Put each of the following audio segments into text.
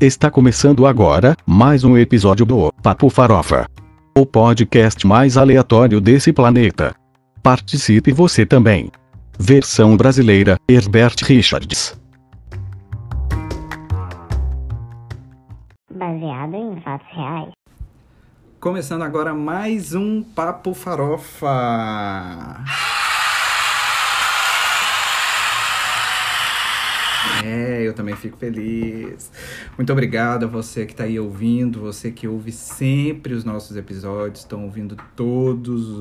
Está começando agora mais um episódio do Papo Farofa. O podcast mais aleatório desse planeta. Participe você também. Versão brasileira, Herbert Richards. Baseado em fatos reais. Começando agora mais um Papo Farofa. Eu também fico feliz. Muito obrigado a você que está aí ouvindo, você que ouve sempre os nossos episódios, estão ouvindo todos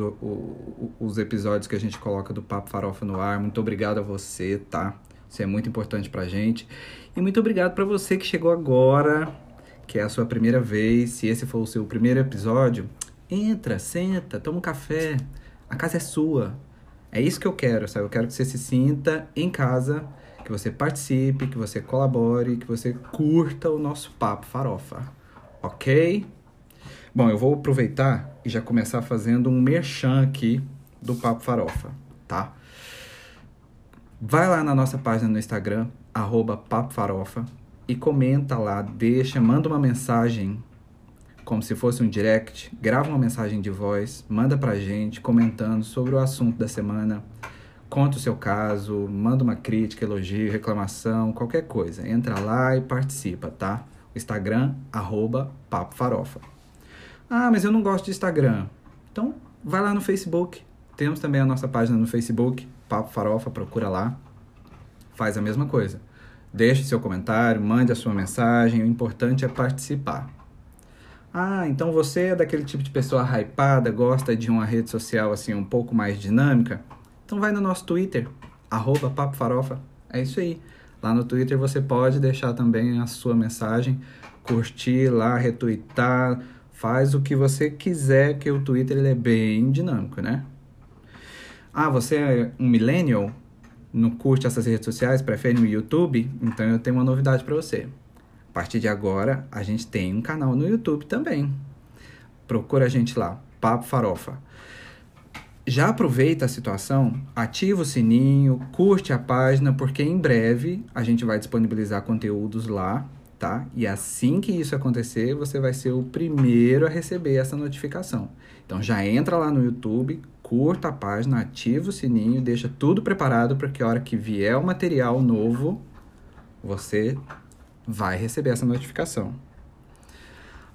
os episódios que a gente coloca do Papo Farofa no ar. Muito obrigado a você, tá? Isso é muito importante pra gente. E muito obrigado para você que chegou agora, que é a sua primeira vez. Se esse for o seu primeiro episódio, entra, senta, toma um café. A casa é sua. É isso que eu quero, sabe? Eu quero que você se sinta em casa que você participe, que você colabore, que você curta o nosso papo farofa, ok? Bom, eu vou aproveitar e já começar fazendo um merchan aqui do Papo Farofa, tá? Vai lá na nossa página no Instagram, arroba e comenta lá, deixa, manda uma mensagem como se fosse um direct, grava uma mensagem de voz, manda pra gente comentando sobre o assunto da semana, conta o seu caso, manda uma crítica, elogio, reclamação, qualquer coisa. Entra lá e participa, tá? O Instagram, arroba Papo Farofa. Ah, mas eu não gosto de Instagram. Então, vai lá no Facebook. Temos também a nossa página no Facebook, Papo Farofa, procura lá. Faz a mesma coisa. Deixe seu comentário, mande a sua mensagem, o importante é participar. Ah, então você é daquele tipo de pessoa hypada, gosta de uma rede social assim um pouco mais dinâmica? Então vai no nosso Twitter, arroba Papo Farofa. É isso aí. Lá no Twitter você pode deixar também a sua mensagem, curtir lá, retweetar, faz o que você quiser, que o Twitter ele é bem dinâmico, né? Ah, você é um millennial? Não curte essas redes sociais? Prefere o YouTube? Então eu tenho uma novidade para você. A partir de agora, a gente tem um canal no YouTube também. Procura a gente lá, Papo Farofa já aproveita a situação, ativa o sininho, curte a página, porque em breve a gente vai disponibilizar conteúdos lá, tá? E assim que isso acontecer, você vai ser o primeiro a receber essa notificação. Então já entra lá no YouTube, curta a página, ativa o sininho, deixa tudo preparado para que a hora que vier o material novo, você vai receber essa notificação.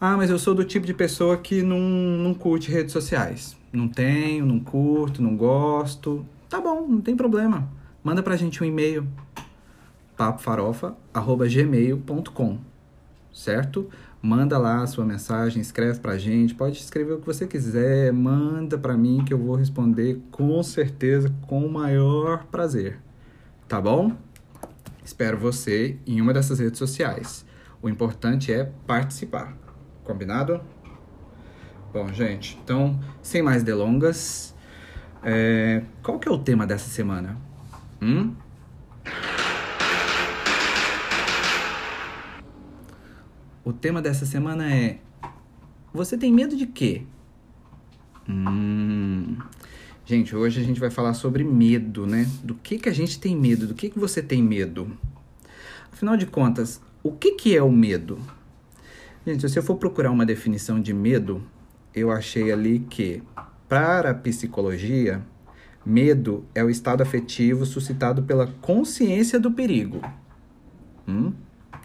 Ah, mas eu sou do tipo de pessoa que não, não curte redes sociais. Não tenho, não curto, não gosto. Tá bom, não tem problema. Manda pra gente um e-mail papofarofa@gmail.com. Certo? Manda lá a sua mensagem, escreve pra gente, pode escrever o que você quiser, manda pra mim que eu vou responder com certeza com o maior prazer. Tá bom? Espero você em uma dessas redes sociais. O importante é participar. Combinado? Bom, gente, então, sem mais delongas, é... qual que é o tema dessa semana? Hum? O tema dessa semana é: Você tem medo de quê? Hum. Gente, hoje a gente vai falar sobre medo, né? Do que, que a gente tem medo, do que, que você tem medo. Afinal de contas, o que, que é o medo? Gente, se eu for procurar uma definição de medo, eu achei ali que, para a psicologia, medo é o estado afetivo suscitado pela consciência do perigo. Hum?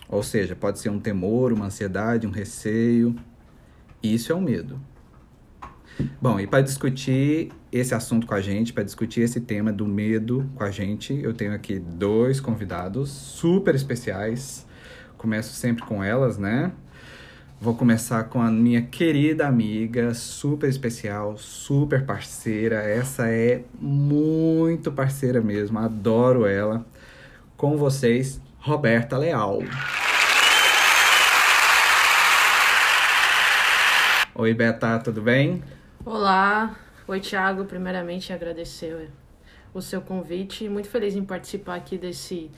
Ou seja, pode ser um temor, uma ansiedade, um receio. Isso é o medo. Bom, e para discutir esse assunto com a gente, para discutir esse tema do medo com a gente, eu tenho aqui dois convidados super especiais. Começo sempre com elas, né? Vou começar com a minha querida amiga, super especial, super parceira. Essa é muito parceira mesmo, adoro ela. Com vocês, Roberta Leal. Oi, Beta, tudo bem? Olá, oi Thiago. Primeiramente agradecer o seu convite. Muito feliz em participar aqui desse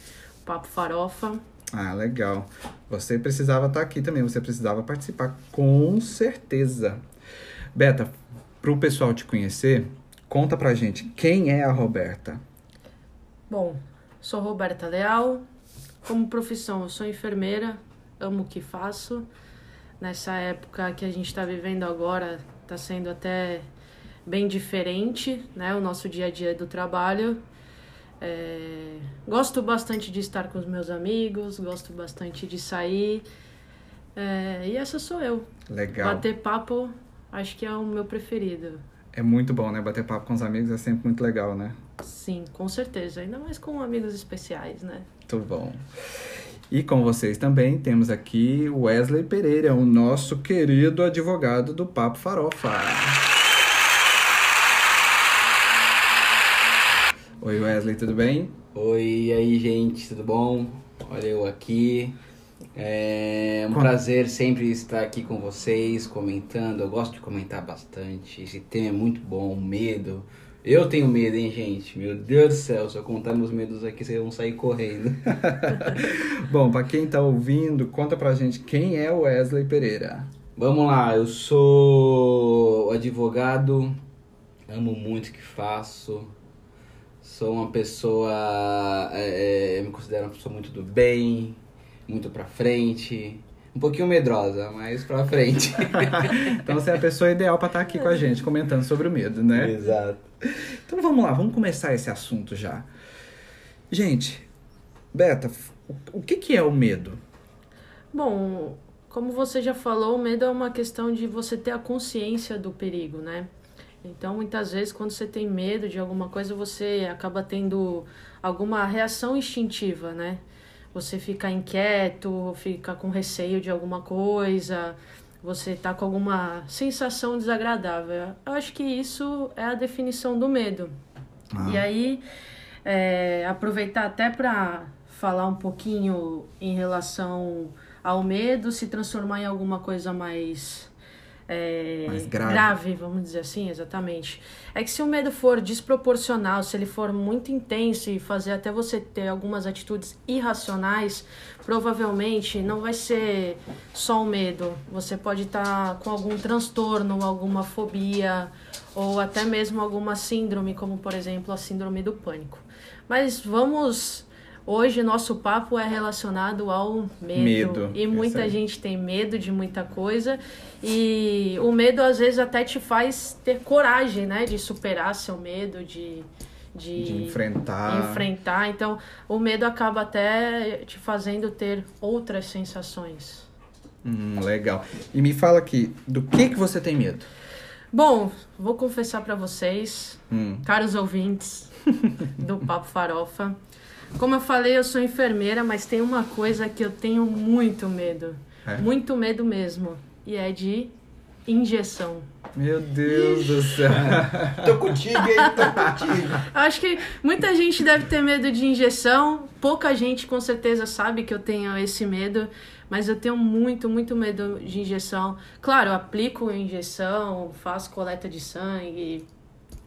Papo Farofa. Ah, legal. Você precisava estar aqui também, você precisava participar, com certeza. Beta, para o pessoal te conhecer, conta pra gente quem é a Roberta. Bom, sou Roberta Leal. Como profissão, eu sou enfermeira, amo o que faço. Nessa época que a gente está vivendo agora, está sendo até bem diferente, né? O nosso dia a dia do trabalho. É... Gosto bastante de estar com os meus amigos, gosto bastante de sair. É... E essa sou eu. Legal. Bater papo, acho que é o meu preferido. É muito bom, né? Bater papo com os amigos é sempre muito legal, né? Sim, com certeza. Ainda mais com amigos especiais, né? Muito bom. E com vocês também temos aqui Wesley Pereira, o nosso querido advogado do Papo Farofa. Oi Wesley, tudo bem? Oi, e aí gente, tudo bom? Olha eu aqui. É um Com- prazer sempre estar aqui com vocês, comentando. Eu gosto de comentar bastante. Esse tema é muito bom, medo. Eu tenho medo, hein, gente? Meu Deus do céu, se eu contar meus medos aqui, vocês vão sair correndo. Bom, pra quem tá ouvindo, conta pra gente quem é o Wesley Pereira. Vamos lá, eu sou advogado, amo muito o que faço, sou uma pessoa, é, é, me considero uma pessoa muito do bem, muito pra frente, um pouquinho medrosa, mas pra frente. Então você é a pessoa ideal pra estar aqui com a gente, comentando sobre o medo, né? Exato. Então vamos lá, vamos começar esse assunto já. Gente, Beta, o- o que, que é o medo? Bom, como você já falou, o medo é uma questão de você ter a consciência do perigo, né? Então, muitas vezes, quando você tem medo de alguma coisa, você acaba tendo alguma reação instintiva, né? Você fica inquieto, fica com receio de alguma coisa, você tá com alguma sensação desagradável. Eu acho que isso é a definição do medo. E aí, é, aproveitar até para falar um pouquinho em relação ao medo se transformar em alguma coisa mais. É, Mais grave. vamos dizer assim, exatamente. É que se o medo for desproporcional, se ele for muito intenso e fazer até você ter algumas atitudes irracionais, provavelmente não vai ser só o medo. Você pode estar com algum transtorno, alguma fobia, ou até mesmo alguma síndrome, como por exemplo a síndrome do pânico. Mas vamos. Hoje nosso papo é relacionado ao medo. Medo, E muita gente tem medo de muita coisa. E o medo às vezes até te faz ter coragem, né? De superar seu medo, de. De, De enfrentar. enfrentar. Então, o medo acaba até te fazendo ter outras sensações. Hum, legal. E me fala aqui, do que, que você tem medo? Bom, vou confessar pra vocês, Hum, caros ouvintes do Papo Farofa. Como eu falei, eu sou enfermeira, mas tem uma coisa que eu tenho muito medo. É? Muito medo mesmo. E é de injeção. meu Deus do céu. Tô contigo, hein? Tô contigo. Acho que muita gente deve ter medo de injeção. Pouca gente com certeza sabe que eu tenho esse medo. Mas eu tenho muito, muito medo de injeção. Claro, eu aplico injeção, faço coleta de sangue,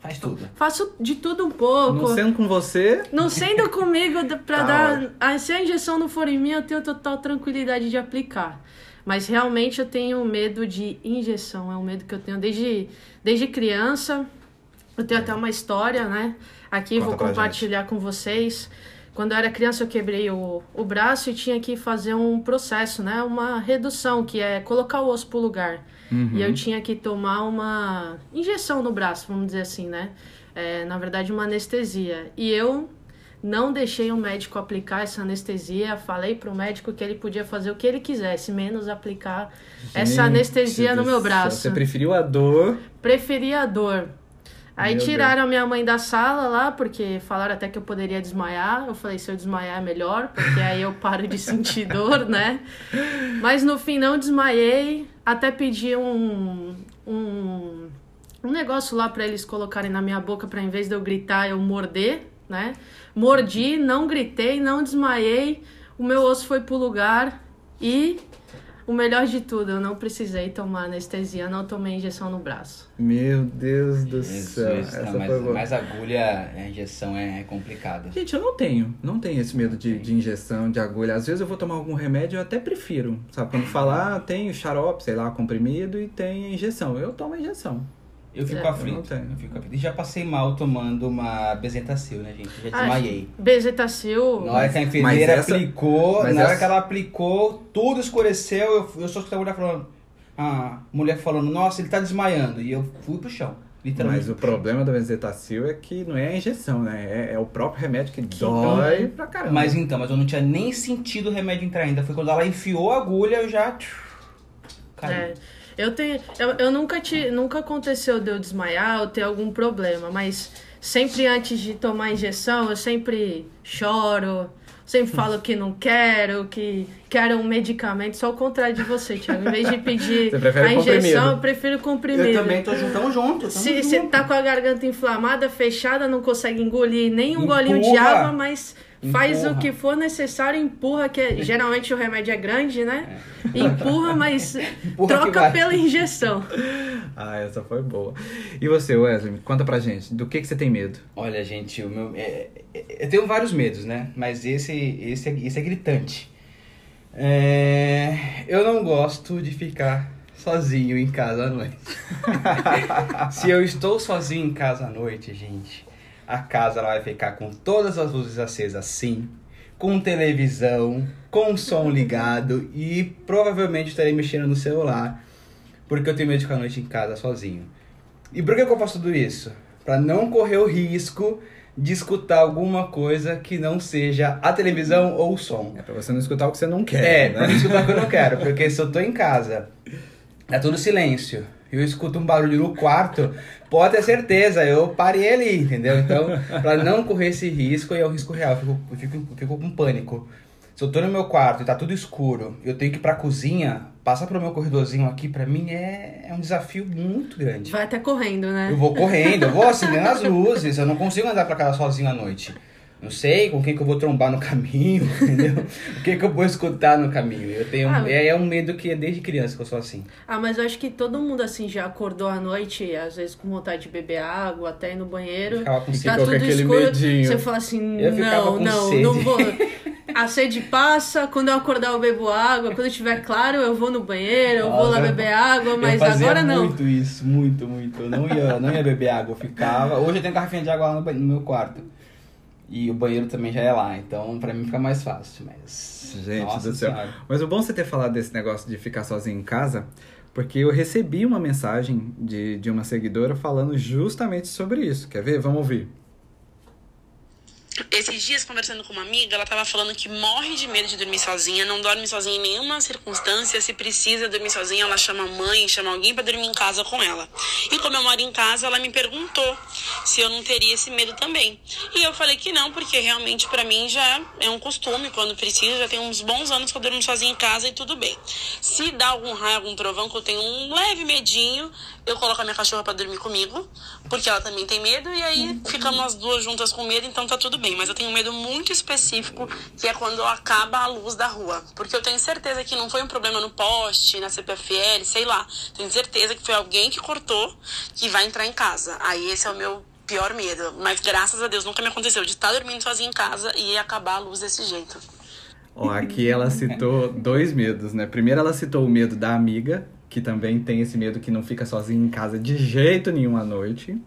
Faz tudo. faço de tudo um pouco. Não sendo com você, Não sendo comigo pra Tá dar. Ah, se a injeção não for em mim, eu tenho total tranquilidade de aplicar. Mas realmente eu tenho medo de injeção. É um medo que eu tenho desde, desde criança. Eu tenho até uma história, né? Aqui Conta vou compartilhar com vocês. Quando eu era criança, eu quebrei o, o braço e tinha que fazer um processo, né? Uma redução, que é colocar o osso pro lugar. E eu tinha que tomar uma injeção no braço, vamos dizer assim, né? É, na verdade, uma anestesia. E eu não deixei o médico aplicar essa anestesia. Falei pro médico que ele podia fazer o que ele quisesse, menos aplicar essa Gente anestesia no meu braço. Você preferiu a dor. Preferia a dor. Aí Meu tiraram a minha mãe da sala lá, porque falaram até que eu poderia desmaiar. Eu falei, se eu desmaiar é melhor, porque aí eu paro de sentir dor, né? Mas no fim não desmaiei. Até pedi um, um, um negócio lá pra eles colocarem na minha boca pra em vez de eu gritar, eu morder, né? Mordi, não gritei, não desmaiei. O meu osso foi pro lugar e o melhor de tudo, eu não precisei tomar anestesia, não tomei injeção no braço. Meu Deus do céu. Jesus, Essa não, foi mas, boa. mas agulha, a injeção é, é complicada. Gente, eu não tenho. Não tenho esse medo de, de injeção, de agulha. Às vezes eu vou tomar algum remédio, eu até prefiro. Sabe? Quando falar, tem o xarope, sei lá, comprimido e tem a injeção. Eu tomo a injeção. Eu fico É, eu não aflito. tenho. Eu fico aflito. E já passei mal tomando uma Bezetacil, né, gente? Já desmaiei. Bezetacil. Na hora que a enfermeira essa- aplicou, mas na hora essa- que ela aplicou, tudo escureceu. Eu, eu só escutei a mulher falando. A mulher falando, nossa, ele tá desmaiando. E eu fui pro chão. Literalmente. Mas o problema da benzetacil é que não é a injeção, né? É, é o próprio remédio que dói pra caramba. Mas então, mas eu não tinha nem sentido o remédio entrar ainda. Foi quando ela enfiou a agulha, eu já. Caí. É, eu tenho. Eu, eu nunca te, nunca aconteceu de eu desmaiar ou ter algum problema, mas sempre antes de tomar a injeção, eu sempre choro, sempre falo que não quero, que quero um medicamento, só o contrário de você, Thiago. Em vez de pedir a injeção, comprimido. eu prefiro comprimido. Eu também tô junto, tamo junto. Se você tá com a garganta inflamada, fechada, não consegue engolir nem um Empurra. golinho de água, mas faz Empurra. o que for necessário, empurra, que é- geralmente o remédio é grande, né? Empurra, mas Empurra troca pela injeção. Ah, essa foi boa. E você, Wesley, conta pra gente, do que, que você tem medo? Olha, gente, o meu. é- é- eu tenho vários medos, né? Mas esse, esse, é- esse é gritante. É, eu não gosto de ficar sozinho em casa à noite. Se eu estou sozinho em casa à noite, gente, a casa ela vai ficar com todas as luzes acesas sim, com televisão, com som ligado e provavelmente estarei mexendo no celular, porque eu tenho medo de ficar à noite em casa sozinho. E por que eu faço tudo isso? Pra não correr o risco de escutar alguma coisa que não seja a televisão ou o som. É pra você não escutar o que você não quer, É, né? pra não escutar o que eu não quero, porque se eu tô em casa, é tudo silêncio, eu escuto um barulho no quarto, pode ter certeza, eu parei ali, entendeu? Então, pra não correr esse risco, e é um risco real, eu fico, eu fico, eu fico com pânico. Se eu tô no meu quarto e tá tudo escuro, eu tenho que ir pra cozinha, passar pelo meu corredorzinho aqui, pra mim é, é um desafio muito grande. Vai até correndo, né? Eu vou correndo, eu vou acendendo as luzes, eu não consigo andar pra casa sozinho à noite. Não sei com quem que eu vou trombar no caminho, entendeu? O que que eu vou escutar no caminho. Eu tenho Ah, é, é um medo que é desde criança que eu sou assim. Ah, mas eu acho que todo mundo assim já acordou à noite, às vezes com vontade de beber água, até ir no banheiro. Ficava com Tá tudo aquele escuro. medinho. Você fala assim, Eu não, não, sede. não vou. A sede passa, quando eu acordar eu bebo água, quando estiver claro eu vou no banheiro, eu vou lá beber água, mas eu fazia agora não. muito isso, muito, muito. Eu não ia, não ia beber água, eu ficava. Hoje eu tenho garrafinha de água lá no, no meu quarto. E o banheiro também já é lá, então pra mim fica mais fácil, mas. Gente Nossa do céu. Senhora. Mas o bom você ter falado desse negócio de ficar sozinho em casa, porque eu recebi uma mensagem de, de uma seguidora falando justamente sobre isso. Quer ver? Vamos ouvir. Esses dias, conversando com uma amiga, ela tava falando que morre de medo de dormir sozinha, não dorme sozinha em nenhuma circunstância. Se precisa dormir sozinha, ela chama a mãe, chama alguém pra dormir em casa com ela. E como eu moro em casa, ela me perguntou se eu não teria esse medo também. E eu falei que não, porque realmente pra mim já é um costume, quando precisa, já tem uns bons anos que eu durmo sozinha em casa e tudo bem. Se dá algum raio, algum trovão, que eu tenho um leve medinho, eu coloco a minha cachorra pra dormir comigo, porque ela também tem medo, e aí ficamos as duas juntas com medo, então tá tudo bem. Mas eu tenho um medo muito específico, que é quando acaba a luz da rua. Porque eu tenho certeza que não foi um problema no poste, na CPFL, sei lá. Tenho certeza que foi alguém que cortou que vai entrar em casa. Aí esse é o meu pior medo. Mas graças a Deus nunca me aconteceu de estar dormindo sozinha em casa e acabar a luz desse jeito. Ó, aqui ela citou dois medos, né? Primeiro ela citou o medo da amiga, que também tem esse medo que não fica sozinha em casa de jeito nenhum à noite.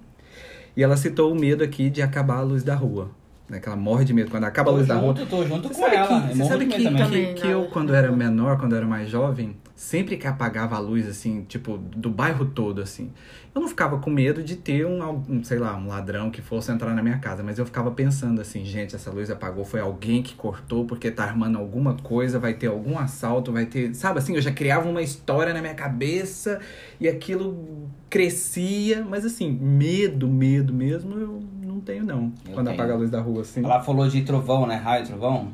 E ela citou o medo aqui de acabar a luz da rua. Né? Que ela morre de medo quando acaba a luz da rua. junto, tô junto Você com sabe ela. que, eu você sabe de que, também. que, que eu, quando era menor, quando era mais jovem, sempre que apagava a luz, assim, tipo, do bairro todo, assim, eu não ficava com medo de ter um, um, sei lá, um ladrão que fosse entrar na minha casa, mas eu ficava pensando assim, gente, essa luz apagou, foi alguém que cortou porque tá armando alguma coisa, vai ter algum assalto, vai ter, sabe assim, eu já criava uma história na minha cabeça e aquilo crescia, mas assim, medo, medo mesmo, eu não tenho não, Eu quando tenho. apaga a luz da rua, assim. Ela falou de trovão, né? Raio, trovão.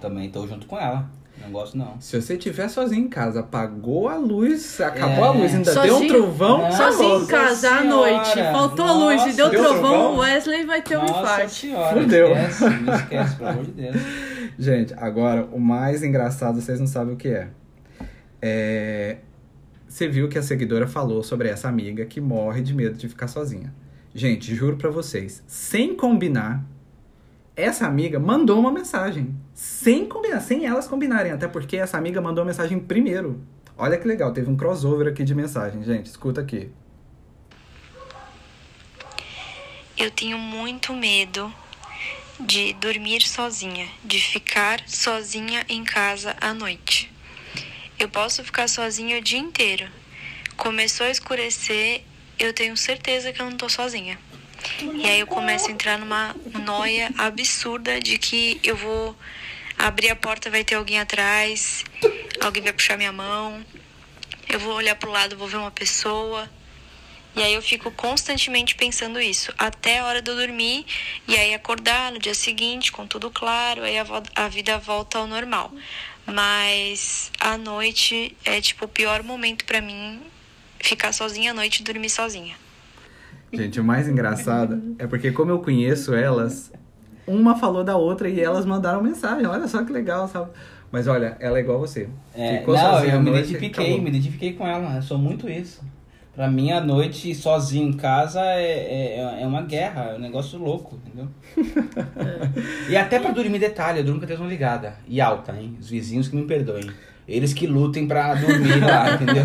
Também tô junto com ela. Não gosto, não. Se você estiver sozinho em casa, apagou a luz, acabou É. a luz, ainda Sozinho? deu um trovão, Não. Sozinho em Nossa casa à Senhora! noite, faltou a luz e deu Nossa, deu trovão, Wesley vai ter um Nossa infarto. senhora, Fudeu. esquece, não esquece, pelo amor de Deus. Gente, agora o mais engraçado vocês não sabem o que é. é, você viu que a seguidora falou sobre essa amiga que morre de medo de ficar sozinha. Gente, juro pra vocês, sem combinar, essa amiga mandou uma mensagem. Sem combinar, sem elas combinarem. Até porque essa amiga mandou a mensagem primeiro. Olha que legal, teve um crossover aqui de mensagem. Gente, escuta aqui. Eu tenho muito medo de dormir sozinha, de ficar sozinha em casa à noite. Eu posso ficar sozinha o dia inteiro. Começou a escurecer, eu tenho certeza que eu não tô sozinha. E aí eu começo a entrar numa noia absurda de que eu vou abrir a porta, vai ter alguém atrás, alguém vai puxar minha mão, eu vou olhar pro lado, vou ver uma pessoa. E aí eu fico constantemente pensando isso, até a hora de eu dormir, e aí acordar no dia seguinte com tudo claro, aí a, a vida volta ao normal. Mas à noite é tipo o pior momento pra mim ficar sozinha à noite e dormir sozinha. Gente, o mais engraçado é porque, como eu conheço elas, uma falou da outra e elas mandaram mensagem. Olha só que legal, sabe? Mas olha, ela é igual você. É, Ficou não, sozinha eu à me noite, identifiquei, acabou. me identifiquei com ela. Eu sou muito isso. Pra mim, a noite sozinho em casa é, é, é uma guerra, é um negócio louco, entendeu? E até pra dormir, detalhe, eu durmo com a televisão ligada. E alta, hein? Os vizinhos que me perdoem. Eles que lutem pra dormir lá, entendeu?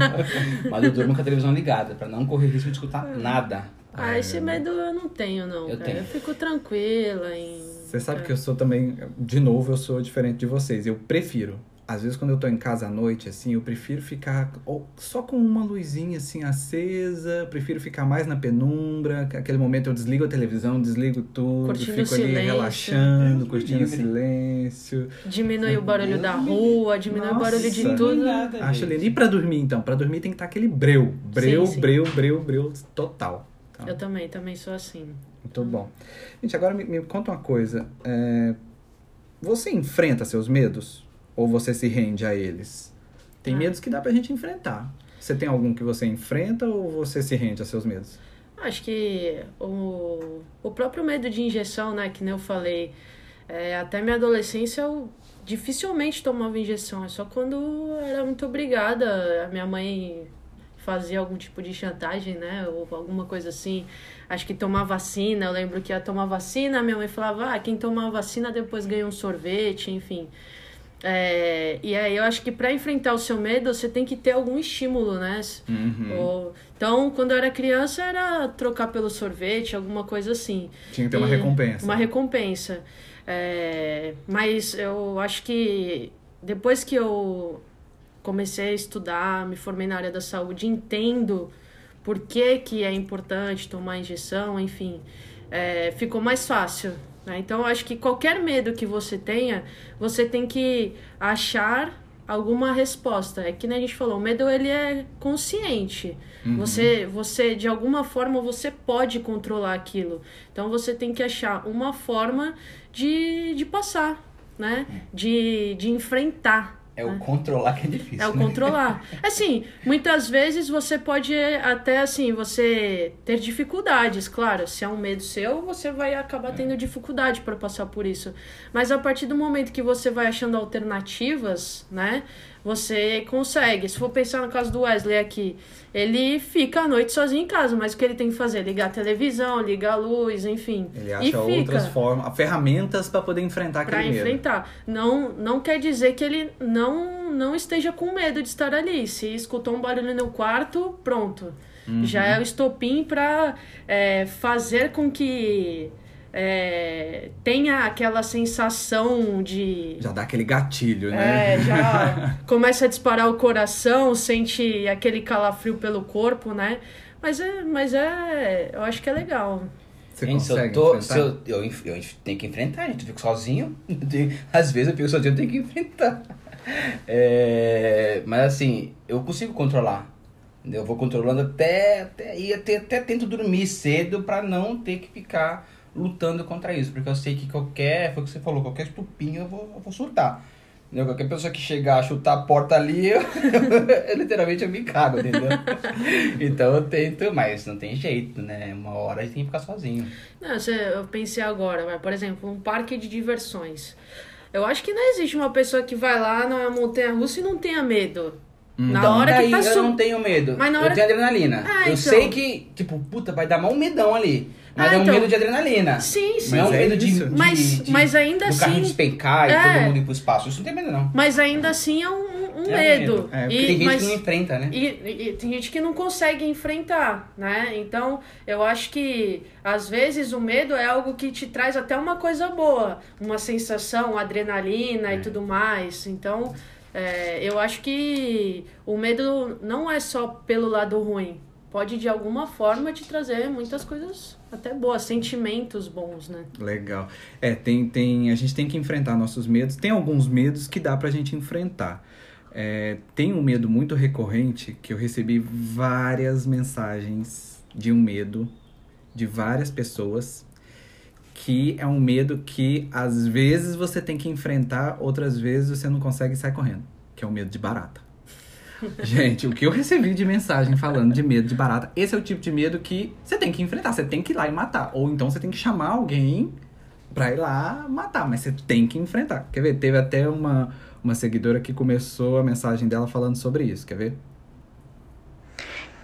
Mas eu durmo com a televisão ligada, pra não correr risco de escutar nada. Ah, esse medo eu não tenho, não. Eu cara. tenho. eu fico tranquila em. Você sabe que eu sou também, de novo, eu sou diferente de vocês. Eu prefiro. Às vezes, quando eu tô em casa à noite, assim, eu prefiro ficar ou só com uma luzinha, assim, acesa. Prefiro ficar mais na penumbra. que Aquele momento eu desligo a televisão, desligo tudo. Curtindo fico ali silêncio. relaxando, Deus curtindo o silêncio. Diminui o barulho Deus da rua, diminui o barulho de Nossa. tudo. Nada, Acho lindo. E pra dormir, então? Pra dormir tem que estar aquele breu. Breu, Sim, sim. breu, breu, breu, total. Tá? Eu também, também sou assim. Muito bom. Gente, agora me, me conta uma coisa. É, Você enfrenta seus medos? Ou você se rende a eles? Tem Ah. medos que dá pra gente enfrentar. Você tem algum que você enfrenta ou você se rende a seus medos? Acho que o, o próprio medo de injeção, né, que nem eu falei, é, até minha adolescência eu dificilmente tomava injeção, é só quando era muito obrigada, a minha mãe fazia algum tipo de chantagem, né, ou alguma coisa assim. Acho que tomar vacina, eu lembro que ia tomar vacina, minha mãe falava, ah, quem tomar vacina depois ganha um sorvete, enfim. É, e aí eu acho que para enfrentar o seu medo, você tem que ter algum estímulo, né? Ou- então, quando eu era criança, era trocar pelo sorvete, alguma coisa assim. Tinha que ter uma E- recompensa. Uma recompensa. É, mas eu acho que depois que eu comecei a estudar, me formei na área da saúde, entendo por que, que é importante tomar injeção, enfim, é, ficou mais fácil. Né? Então, acho que qualquer medo que você tenha, você tem que achar alguma resposta. É que nem a gente falou, o medo ele é consciente. Você, você de alguma forma você pode controlar aquilo. Então você tem que achar uma forma de, de passar, né? De, de enfrentar. É o né? controlar que é difícil. É o né? controlar. Assim, muitas vezes você pode até assim, você ter dificuldades, claro. Se é um medo seu, você vai acabar tendo dificuldade para passar por isso. Mas a partir do momento que você vai achando alternativas, né? Você consegue. Se for pensar no caso do Wesley aqui, ele fica à noite sozinho em casa, mas o que ele tem que fazer? Ligar a televisão, ligar a luz, enfim. Ele e acha outras formas, ferramentas pra poder enfrentar para aquele medo. enfrentar. Não, não quer dizer que ele não, não esteja com medo de estar ali. Se escutou um barulho no quarto, pronto. Já é o estopim para fazer com que é, tenha aquela sensação de. Já dá aquele gatilho, né? É, já começa a disparar o coração, sente aquele calafrio pelo corpo, né? Mas é, mas é, eu acho que é legal. Você Gente, se eu, tô, enfrentar? se eu, eu, eu tenho que enfrentar, gente. Eu fico sozinho. Às vezes eu fico sozinho, eu tenho que enfrentar. É, mas assim, eu consigo controlar. Eu vou controlando até, até, e até, até tento dormir cedo pra não ter que ficar lutando contra isso. Porque eu sei que qualquer, foi o que você falou, qualquer estupinho eu vou, eu vou surtar. Entendeu? Qualquer pessoa que chegar a chutar a porta ali, eu, literalmente eu me cago, entendeu? então eu tento, mas não tem jeito, né? Uma hora a gente tem que ficar sozinho. Não, você- eu pensei agora, vai, por exemplo, um parque de diversões. Eu acho que não existe uma pessoa que vai lá na montanha russa e não tenha medo. Na Então, hora que tá eu su- não tenho medo. Mas na hora Eu tenho adrenalina. Ah, eu então. sei que, tipo, puta, vai dar mal um medão ali. Mas Ah, é um então. medo de adrenalina. Sim, sim. Não é um é medo de, de- Mas- de- mas ainda do carrinho assim- despencar e É. todo mundo ir pro espaço. Isso não tem medo, não. Mas ainda assim é um, um É um medo. É, E- Tem gente mas- que não enfrenta, né? E, e- e tem gente que não consegue enfrentar, né? Então, eu acho que às vezes o medo é algo que te traz até uma coisa boa, uma sensação, adrenalina É. e tudo mais. Então, é, eu acho que o medo não é só pelo lado ruim. Pode de alguma forma te trazer muitas coisas até boas, sentimentos bons, né? Legal. É, tem, tem, a gente tem que enfrentar nossos medos. Tem alguns medos que dá pra gente enfrentar. É, tem um medo muito recorrente que eu recebi várias mensagens de um medo de várias pessoas que é um medo que às vezes você tem que enfrentar, outras vezes você não consegue e sai correndo, que é o medo de barata. Gente, o que eu recebi de mensagem falando de medo de barata, esse é o tipo de medo que você tem que enfrentar, você tem que ir lá e matar. Ou então você tem que chamar alguém pra ir lá matar, mas você tem que enfrentar. Quer ver? Teve até uma, uma seguidora que começou a mensagem dela falando sobre isso, quer ver?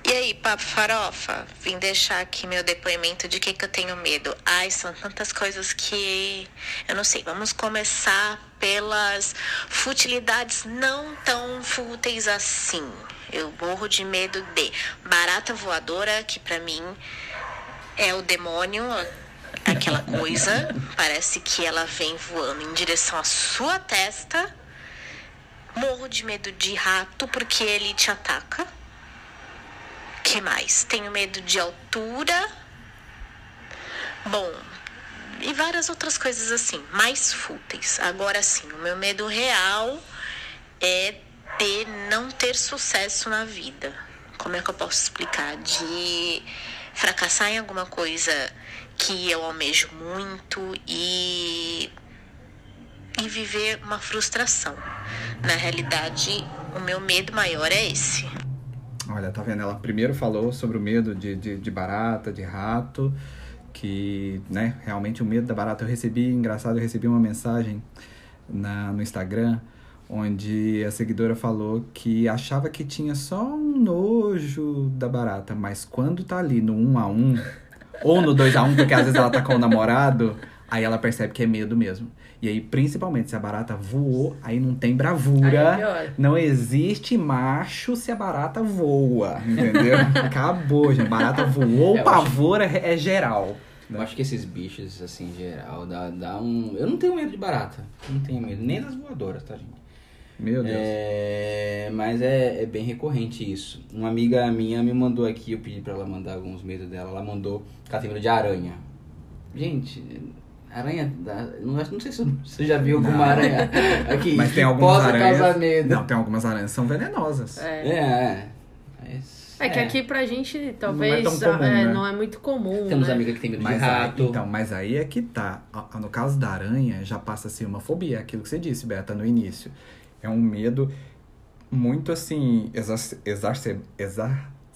E aí, Papo Farofa? Vim deixar aqui meu depoimento de que, que eu tenho medo. Ai, são tantas coisas que eu não sei. Vamos começar pelas futilidades não tão fúteis assim. Eu morro de medo de barata voadora, que pra mim é o demônio, aquela coisa. Parece que ela vem voando em direção à sua testa. Morro de medo de rato porque ele te ataca. que mais? Tenho medo de altura. Bom, e várias outras coisas assim, mais fúteis. Agora sim, o meu medo real é de não ter sucesso na vida. Como é que eu posso explicar? De fracassar em alguma coisa que eu almejo muito e e viver uma frustração. Na realidade, o meu medo maior é esse. Olha, tá vendo? Ela primeiro falou sobre o medo de, de, de barata, de rato, que, né, realmente o medo da barata. Eu recebi, engraçado, eu recebi uma mensagem na, no Instagram onde a seguidora falou que achava que tinha só um nojo da barata, mas quando tá ali no 1 a 1 ou no 2 a 1 porque às vezes ela tá com o namorado, aí ela percebe que é medo mesmo. E aí, principalmente, se a barata voou, aí não tem bravura. Aí é pior. Não existe macho se a barata voa, entendeu? Acabou, gente. Barata voou, É, pavor é, é geral. Eu acho que esses bichos, assim, em geral, dá, dá um. Eu não tenho medo de barata. Não tenho medo. Nem das voadoras, tá, gente? Meu Deus. É, mas é, é bem recorrente isso. Uma amiga minha me mandou aqui, eu pedi pra ela mandar alguns medos dela. Ela mandou que ela tem medo de aranha. Gente, aranha. Não, não sei se você já viu alguma Não. aranha aqui. Mas tem algumas possa aranhas. causar medo. Não, tem algumas aranhas que são venenosas. É. É, é. Mas- É que aqui pra gente talvez Não é comum, é, né? não é muito comum. Temos né? amiga que tem medo de Mas rato. aí, então, mas aí é que tá. No caso da aranha, já passa a ser uma fobia, aquilo que você disse, Beta, no início. É um medo muito assim, exacer- exacer-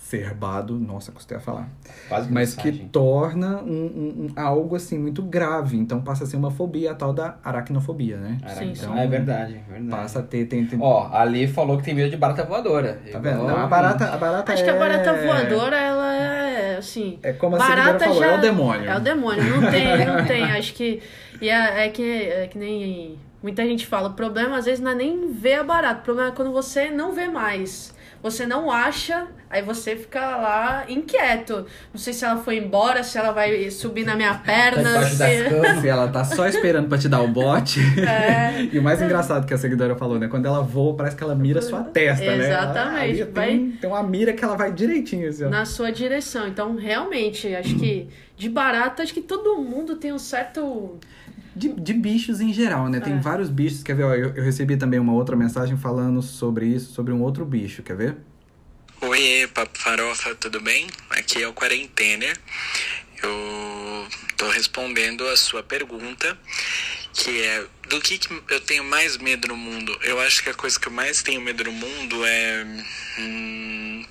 exacerbado. Nossa, custei a falar. Quase Mas que mensagem. torna um, um- um- algo assim muito grave. Então passa a ser uma fobia, a tal da aracnofobia, né? Sim, então sim. é verdade, é verdade. Passa a ter. Tem, tem, Ó, ali falou que tem medo de barata voadora. tá vendo? Não, a barata, a barata Acho que a barata é- voadora, ela é assim. É como a barata falou, já é o demônio. É o demônio, não tem, não tem. Acho que. E é, é que, é que nem muita gente fala, o problema às vezes não é nem ver a barata, o problema é quando você não vê mais. Você não acha, aí você fica lá inquieto. Não sei se ela foi embora, se ela vai subir na minha Tá perna. debaixo se... das camas. Ela tá só esperando pra te dar o bote. É. e o mais engraçado que a seguidora falou, né? Quando ela voa, parece que ela mira sua testa, né? Exatamente, Ela- ali vai- Tem, uma mira que ela vai direitinho, assim, ó. na sua direção. Então, realmente, acho que de barata, acho que todo mundo tem um certo. De, de bichos em geral, né? Tem É. vários bichos. Quer ver? Ó, eu, eu recebi também uma outra mensagem falando sobre isso, sobre um outro bicho. Quer ver? Oi, Papo Farofa, tudo bem? Aqui é o Quarentener. Eu tô respondendo a sua pergunta, que é do que, que eu tenho mais medo no mundo? Eu acho que a coisa que eu mais tenho medo no mundo é hum,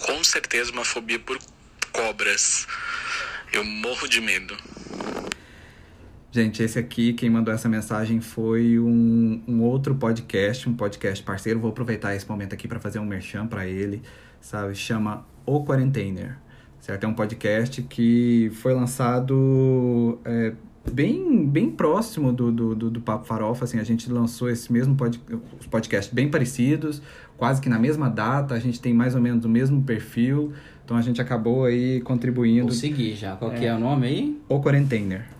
com certeza uma fobia por cobras. Eu morro de medo. Gente, esse aqui, quem mandou essa mensagem foi um, um outro podcast, um podcast parceiro. Vou aproveitar esse momento aqui para fazer um merchan para ele, sabe? Chama O Quarentainer, certo? É um podcast que foi lançado é, bem, bem próximo do, do, do, do Papo Farofa, assim, a gente lançou esse mesmo pod, os podcasts bem parecidos, quase que na mesma data, a gente tem mais ou menos o mesmo perfil, então a gente acabou aí contribuindo. Vou seguir já. Qual que é o nome aí? O Quarentainer.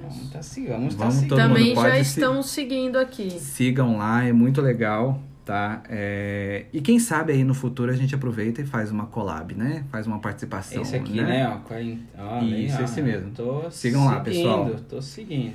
Vamos tá seguindo, vamos, tá Vamos seguindo. todo mundo Também pode já se- estão seguindo aqui. Sigam lá, é muito legal, tá? É, E quem sabe aí no futuro a gente aproveita e faz uma collab, né? Faz uma participação. Esse aqui, né? Ó, quarenta- ó, Isso, legal, esse né? mesmo. Tô Sigam lá, seguindo, pessoal. Tô seguindo.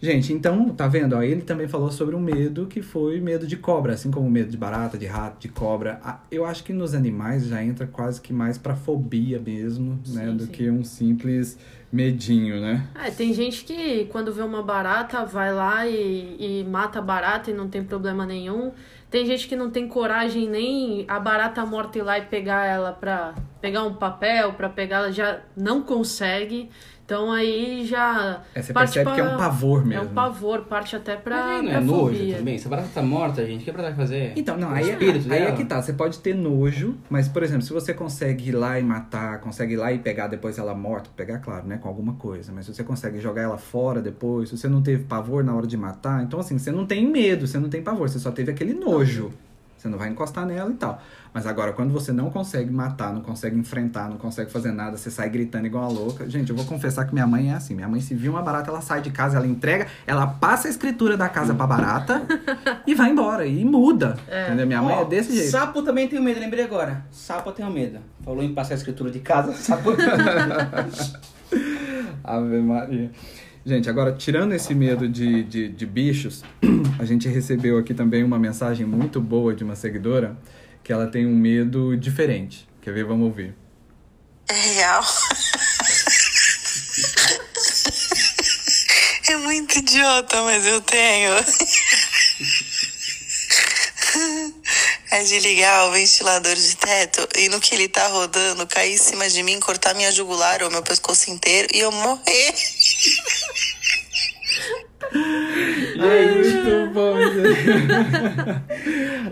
Gente, então, tá vendo? Ó, ele também falou sobre um medo que foi medo de cobra, assim como medo de barata, de rato, de cobra. Eu acho que nos animais já entra quase que mais pra fobia mesmo, né? Sim, Do sim. que um simples medinho, né? É, tem gente que quando vê uma barata vai lá e, e mata a barata e não tem problema nenhum. Tem gente que não tem coragem nem a barata morta ir lá e pegar ela pra pegar um papel, pra pegar ela, já não consegue. Então aí já. É, você parte percebe que é pra- um pavor É mesmo. um pavor, parte até pra, Mas aí não pra é nojo fobia. também? Se a barata tá morta, gente, o que a barata vai fazer? Então, não, aí, espírito aí é dela. que tá. Você pode ter nojo, mas, por exemplo, se você consegue ir lá e matar, consegue ir lá e pegar depois ela morta, pegar, claro, né, com alguma coisa, mas se você consegue jogar ela fora depois, se você não teve pavor na hora de matar, então, assim, você não tem medo, você não tem pavor, você só teve aquele nojo. Você não vai encostar nela e tal. Mas agora, quando você não consegue matar, não consegue enfrentar, não consegue fazer nada, você sai gritando igual a louca. Gente, eu vou confessar que minha mãe é assim. Minha mãe, se viu uma barata, ela sai de casa, ela entrega, ela passa a escritura da casa pra barata e vai embora. E muda. Entendeu? Minha mãe Ó, é desse jeito. Sapo também tem medo, lembrei agora. Sapo tem medo. Falou em passar a escritura de casa, sapo. Ave Maria. Gente, agora, tirando esse medo de, de, de bichos, a gente recebeu aqui também uma mensagem muito boa de uma seguidora que ela tem um medo diferente. Quer ver? Vamos ouvir. É real. É muito idiota, mas eu tenho. É de ligar o ventilador de teto e no que ele tá rodando, cair em cima de mim, cortar minha jugular ou meu pescoço inteiro e eu morrer. Muito bom,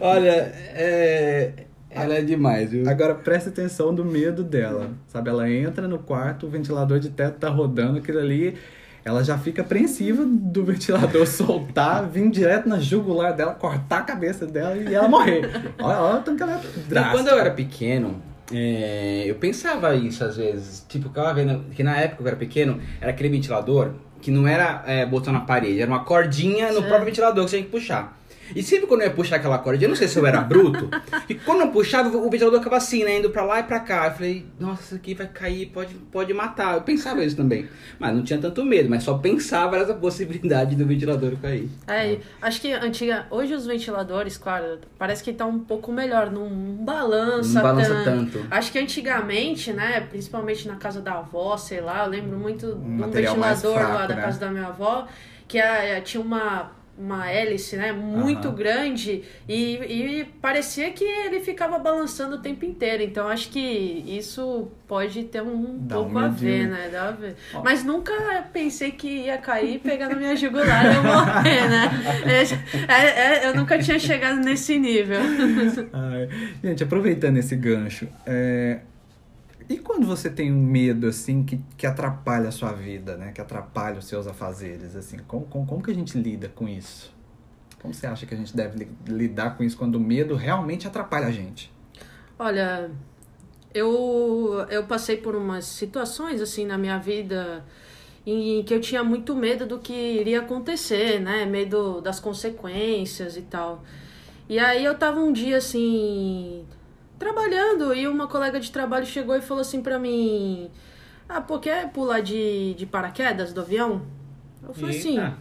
Olha, é... ela é demais, viu? Agora presta atenção do medo dela. Sabe, ela entra no quarto, o ventilador de teto tá rodando, aquilo ali. Ela já fica apreensiva do ventilador soltar, vir direto na jugular dela, cortar a cabeça dela e ela morrer. Olha, olha o tanto que ela é quando eu era pequeno, é, eu pensava isso às vezes. Tipo, eu ficava vendo que na época que eu era pequeno, era aquele ventilador que não era é, botão na parede, era uma cordinha no próprio ventilador que você tinha que puxar. E sempre quando eu ia puxar aquela corda, eu não sei se eu era bruto, e quando eu puxava, o ventilador ficava assim, né? Indo pra lá e pra cá. Eu falei, nossa, isso aqui vai cair, pode, pode matar. Eu pensava isso também. Mas não tinha tanto medo, mas só pensava nessa possibilidade do ventilador cair. É, e acho que antiga, hoje os ventiladores, claro, parece que tá um pouco melhor, não balança, Não balança tanto. tanto. Acho que antigamente, né, principalmente na casa da avó, sei lá, eu lembro muito de um ventilador lá fraco, da né? casa da minha avó, que a- tinha uma uma hélice, né, muito Aham. grande e, e parecia que ele ficava balançando o tempo inteiro. Então acho que isso pode ter um Dá um pouco a ver, né? Dá a ver. Mas nunca pensei que ia cair pegar na minha jugular e eu morrer, né? É, é- é- eu nunca tinha chegado nesse nível. Ai, Gente, aproveitando esse gancho, é, e quando você tem um medo, assim, que, que atrapalha a sua vida, né? Que atrapalha os seus afazeres, assim, como, como, como que a gente lida com isso? Como você acha que a gente deve li- lidar com isso quando o medo realmente atrapalha a gente? Olha, eu, eu passei por umas situações assim na minha vida em que eu tinha muito medo do que iria acontecer, né? Medo das consequências e tal. E aí eu tava um dia assim trabalhando e uma colega de trabalho chegou e falou assim pra mim: "Ah, pô, quer pular de, de paraquedas do avião?" Eu falei assim: Eita.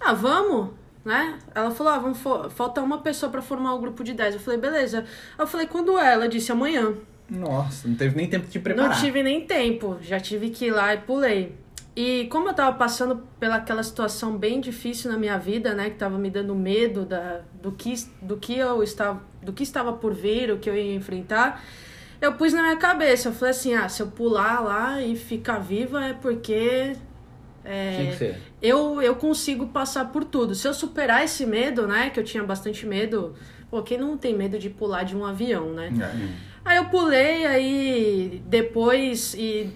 ah, vamos, né? Ela falou, ah, vamos falta uma pessoa pra formar o grupo de 10. Eu falei, beleza. Eu falei, quando é? Ela disse amanhã. Nossa, não teve nem tempo de preparar. Não tive nem tempo, já tive que ir lá e pulei. E como eu tava passando pelaquela situação bem difícil na minha vida, né, que tava me dando medo da, do, que, do que eu estava, do que estava por vir, o que eu ia enfrentar, eu pus na minha cabeça, eu falei assim, ah, se eu pular lá e ficar viva é porque É, Tinha que ser. eu, eu consigo passar por tudo. Se eu superar esse medo, né? Que eu tinha bastante medo. Pô, quem não tem medo de pular de um avião, né? Aí eu pulei, aí depois e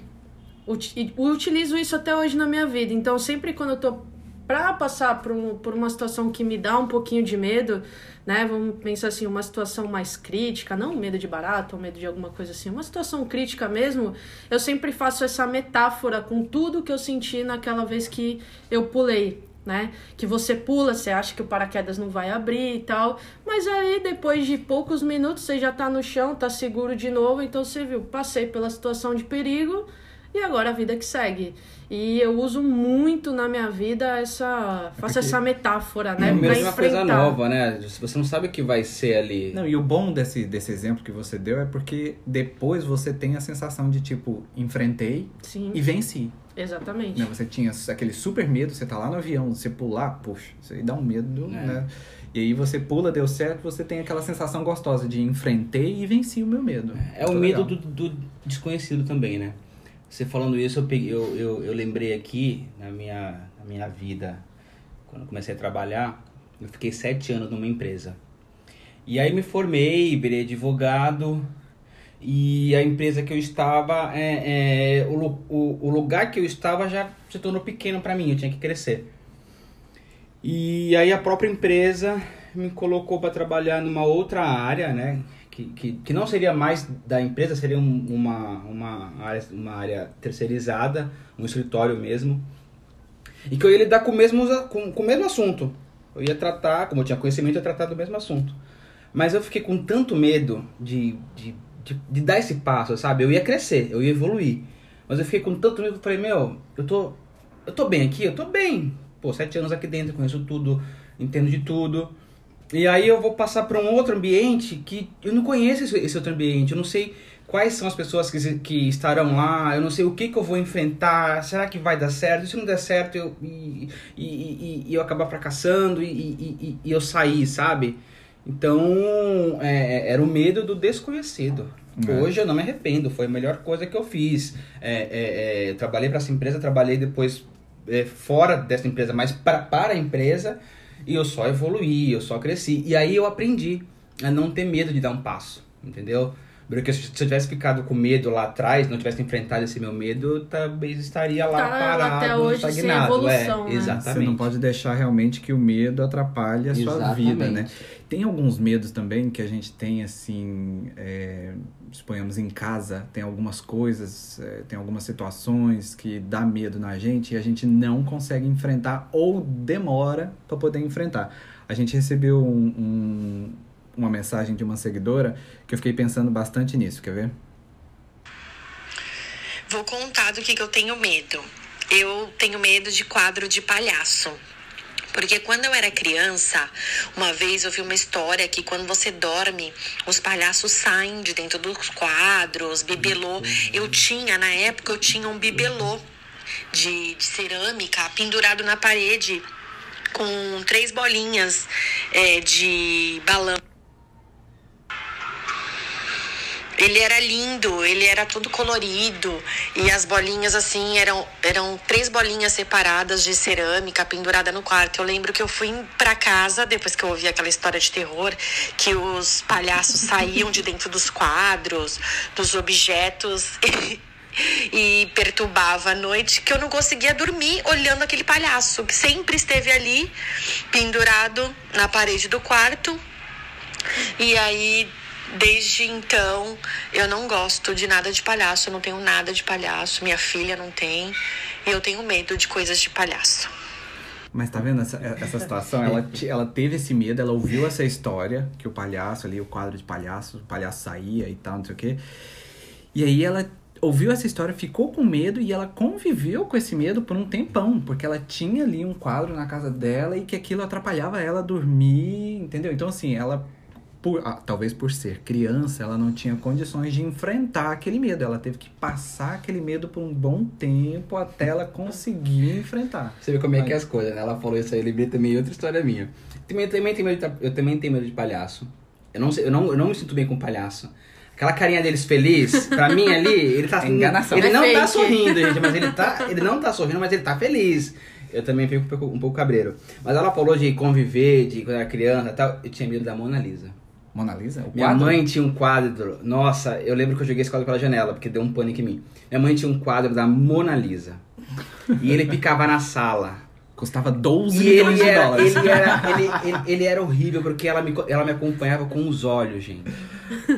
utilizo isso até hoje na minha vida. Então, sempre quando eu tô pra passar por, um, por uma situação que me dá um pouquinho de medo, né? Vamos pensar assim, uma situação mais crítica, não medo de barato ou medo de alguma coisa assim, uma situação crítica mesmo, eu sempre faço essa metáfora com tudo que eu senti naquela vez que eu pulei. Né? Que você pula, você acha que o paraquedas não vai abrir e tal, mas aí depois de poucos minutos você já tá no chão, tá seguro de novo, então você viu, passei pela situação de perigo e agora a vida que segue. E eu uso muito na minha vida essa. Faço porque- essa metáfora, né? É mesmo uma coisa nova, né? Se você não sabe o que vai ser ali. Não, e o bom desse, desse exemplo que você deu é porque depois você tem a sensação de tipo, enfrentei Sim, e venci. exatamente. Né? Você tinha aquele super medo, você tá lá no avião, você pular, puxa, isso aí dá um medo, É. né? E aí você pula, deu certo, você tem aquela sensação gostosa de enfrentei e venci o meu medo. É o Muito medo legal. do, do desconhecido também, né? Você falando isso, eu, peguei, eu, eu, eu lembrei aqui na minha, na minha vida, quando comecei a trabalhar, eu fiquei sete anos numa empresa. E aí me formei, virei advogado, e a empresa que eu estava, é, é, o, o, o lugar que eu estava já se tornou pequeno para mim, eu tinha que crescer. E aí a própria empresa me colocou para trabalhar numa outra área, né? Que, que, que não seria mais da empresa, seria um- uma, uma, área, uma área terceirizada, um escritório mesmo. E que eu ia lidar com o mesmo, com, com o mesmo assunto. Eu ia tratar, como eu tinha conhecimento, eu ia tratar do mesmo assunto. Mas eu fiquei com tanto medo de, de, de, de dar esse passo, sabe? Eu ia crescer, eu ia evoluir. Mas eu fiquei com tanto medo que eu falei, meu, eu tô, eu tô bem aqui, eu tô bem. Pô, sete anos aqui dentro, conheço tudo, entendo de tudo. E aí eu vou passar para um outro ambiente que eu não conheço esse, esse outro ambiente, eu não sei quais são as pessoas que, que estarão lá, eu não sei o que, que eu vou enfrentar, será que vai dar certo? E se não der certo eu, e, e, e, eu acabar fracassando e, e, e- eu sair, sabe? Então, é, era o medo do desconhecido. É. Hoje eu não me arrependo, foi a melhor coisa que eu fiz. É, é, é, eu trabalhei para essa empresa, trabalhei depois é, fora dessa empresa, mas pra, para a empresa, e eu só evoluí, eu só cresci. E aí eu aprendi a não ter medo de dar um passo, entendeu? Porque se eu tivesse ficado com medo lá atrás, não tivesse enfrentado esse meu medo, talvez estaria lá Tá parado, até hoje sem estagnado. evolução, é, né? Exatamente. Você não pode deixar realmente que o medo atrapalhe a sua Exatamente. vida, né? Tem alguns medos também que a gente tem, assim, é, suponhamos em casa, tem algumas coisas, é, tem algumas situações que dá medo na gente e a gente não consegue enfrentar ou demora para poder enfrentar. A gente recebeu um- um- uma mensagem de uma seguidora que eu fiquei pensando bastante nisso, quer ver? Vou contar do que, que eu tenho medo. Eu tenho medo de quadro de palhaço. Porque quando eu era criança, uma vez eu vi uma história que quando você dorme, os palhaços saem de dentro dos quadros, bibelô. Eu tinha, na época, eu tinha um bibelô de, de cerâmica pendurado na parede com três bolinhas é, de balão. Ele era lindo, ele era todo colorido e as bolinhas assim eram eram três bolinhas separadas de cerâmica pendurada no quarto. Eu lembro que eu fui pra casa depois que eu ouvi aquela história de terror que os palhaços saíam de dentro dos quadros, dos objetos e perturbava a noite que eu não conseguia dormir olhando aquele palhaço que sempre esteve ali pendurado na parede do quarto. E aí Desde então, eu não gosto de nada de palhaço, eu não tenho nada de palhaço, minha filha não tem, e eu tenho medo de coisas de palhaço. Mas tá vendo essa, essa situação? Ela, ela teve esse medo, ela ouviu essa história, que o palhaço ali, o quadro de palhaço, o palhaço saía e tal, não sei o quê. E aí ela ouviu essa história, ficou com medo e ela conviveu com esse medo por um tempão, porque ela tinha ali um quadro na casa dela e que aquilo atrapalhava ela dormir, entendeu? Então, assim, ela. Por, ah, talvez por ser criança, ela não tinha condições de enfrentar aquele medo. Ela teve que passar aquele medo por um bom tempo até ela conseguir enfrentar. Você vê como é que é as coisas, né? Ela falou isso aí, eu lembrei também outra história minha. Também, também tenho medo de, eu também tenho medo de palhaço. Eu não, sei- eu, não, eu não me sinto bem com palhaço. Aquela carinha deles feliz, pra mim ali, ele tá. É enganação. Ele É não tá fake. sorrindo, gente, mas ele tá. Ele não tá sorrindo, mas ele tá feliz. Eu também fico um pouco, um pouco cabreiro. Mas ela falou de conviver, de quando era criança e tal. Eu tinha medo da Mona Lisa. Mona Lisa? O Minha quadro? mãe tinha um quadro. Nossa, eu lembro que eu joguei esse quadro pela janela, porque deu um pânico em mim. Minha mãe tinha um quadro da Mona Lisa. E ele ficava na sala. Custava 12 E milhões ele de era, dólares. ele, era, ele, ele, ele era horrível porque ela me, ela me acompanhava com os olhos, gente.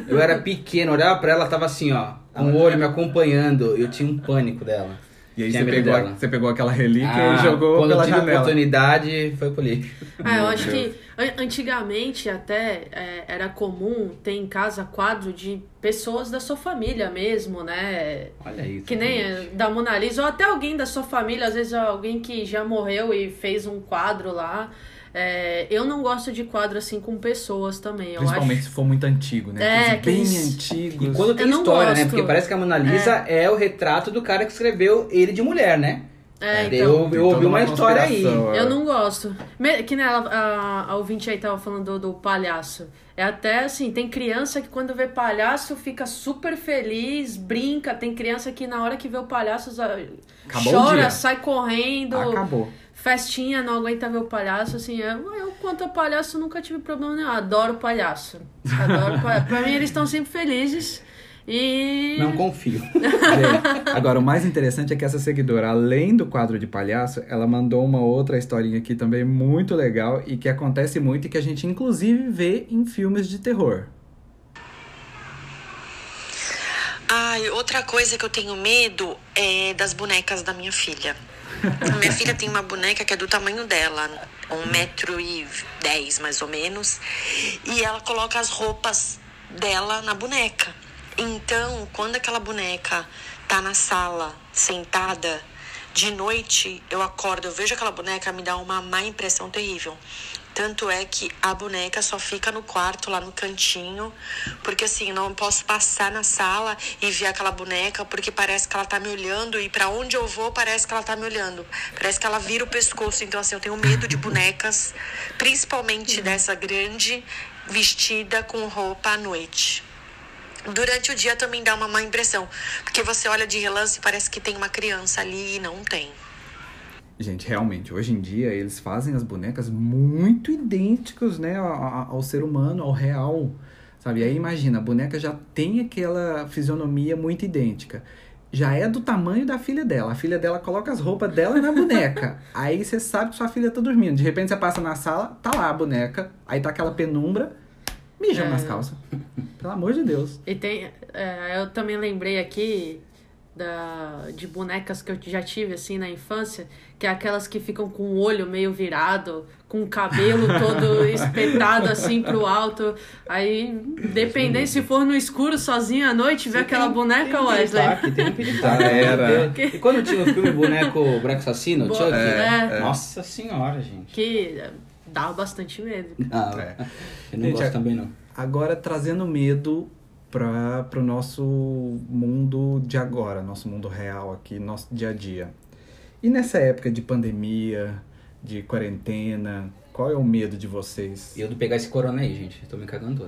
Eu era pequeno, olhava pra ela, ela tava assim, ó, com o olho me acompanhando. Eu tinha um pânico dela. E aí você pegou, você pegou aquela relíquia Ah, e jogou quando pela eu tive janela. oportunidade, foi pro lixo. Ah, eu acho Deus. que antigamente até é, era comum ter em casa quadro de pessoas da sua família mesmo, né? Olha isso. Que nem gente. é, da Mona Lisa, ou até alguém da sua família, às vezes alguém que já morreu e fez um quadro lá. É, eu não gosto de quadro assim com pessoas também. Eu Principalmente acho. se for muito antigo, né? É, bem aqueles- antigos. E quando tem Eu história, né? Porque parece que a Mona Lisa é. o retrato do cara que escreveu ele de mulher, né? É, então. eu eu ouvi toda uma história aí. é. Eu não gosto. Me- Que nem ela, a, a ouvinte aí tava falando do, do palhaço. É até assim, tem criança que quando vê palhaço fica super feliz, brinca. Tem criança que na hora que vê o palhaço Acabou chora, sai correndo. Acabou. Festinha, não aguenta ver o palhaço, assim, eu, eu quanto a palhaço nunca tive problema nenhum, adoro palhaço. Adoro palhaço. Pra mim eles estão sempre felizes e... Não confio. Gente, Agora, o mais interessante é que essa seguidora, além do quadro de palhaço, ela mandou uma outra historinha aqui também muito legal e que acontece muito e que a gente inclusive vê em filmes de terror. Ai, outra coisa que eu tenho medo é das bonecas da minha filha. A minha filha tem uma boneca que é do tamanho dela, um metro e dez mais ou menos, e ela coloca as roupas dela na boneca. Então, quando aquela boneca tá na sala, sentada, de noite eu acordo, eu vejo aquela boneca, me dá uma má impressão terrível. Tanto é que a boneca só fica no quarto, lá no cantinho, porque assim, não posso passar na sala e ver aquela boneca, porque parece que ela tá me olhando e para onde eu vou parece que ela tá me olhando. Parece que ela vira o pescoço, então assim, eu tenho medo de bonecas, principalmente dessa grande vestida com roupa à noite. Durante o dia também dá uma má impressão, porque você olha de relance e parece que tem uma criança ali e não tem. Gente, realmente, hoje em dia eles fazem as bonecas muito idênticas, né, a- a- ao ser humano, ao real, sabe? E aí imagina, a boneca já tem aquela fisionomia muito idêntica. Já é do tamanho da filha dela. A filha dela coloca as roupas dela na boneca. aí você sabe que sua filha tá dormindo. De repente você passa na sala, tá lá a boneca, aí tá aquela penumbra, mijam É. nas calças. Pelo amor de Deus. E tem. é, eu também lembrei aqui da, de bonecas que eu já tive assim na infância, que é aquelas que ficam com o olho meio virado, com o cabelo todo espetado assim pro alto. Aí, dependendo se for no escuro sozinho à noite, ver aquela boneca, Wesley. Parque, tem um piripaque. Era. E quando tinha o filme Boneco Boneco Assassino, Bo- Chuck? é. Nossa senhora, gente. Que é, dá bastante medo. Ah, É. Eu não Gente, gosto também, não. Agora trazendo medo para o nosso mundo de agora, nosso mundo real aqui, nosso dia a dia. E nessa época de pandemia, de quarentena, qual é o medo de vocês? E eu de pegar esse corona aí, gente. Eu tô me cagando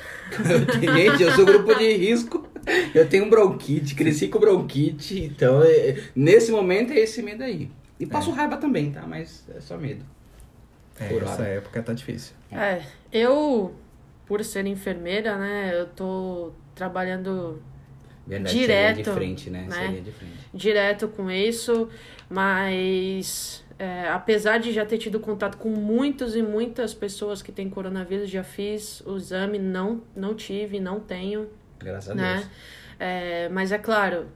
tenho- gente, eu sou grupo de risco. Eu tenho bronquite, cresci com bronquite. Então, é- nesse momento, é esse medo aí. E passo raiva também, tá? Mas é só medo. É, Por essa hora. época tá difícil. É, eu, por ser enfermeira, né, eu tô trabalhando Verdade, Direto, seria de frente, né? né? Seria de frente. direto com isso, mas é, apesar de já ter tido contato com muitos e muitas pessoas que têm coronavírus, já fiz o exame, não, não tive, não tenho, Graças a né? Deus. É, mas é claro,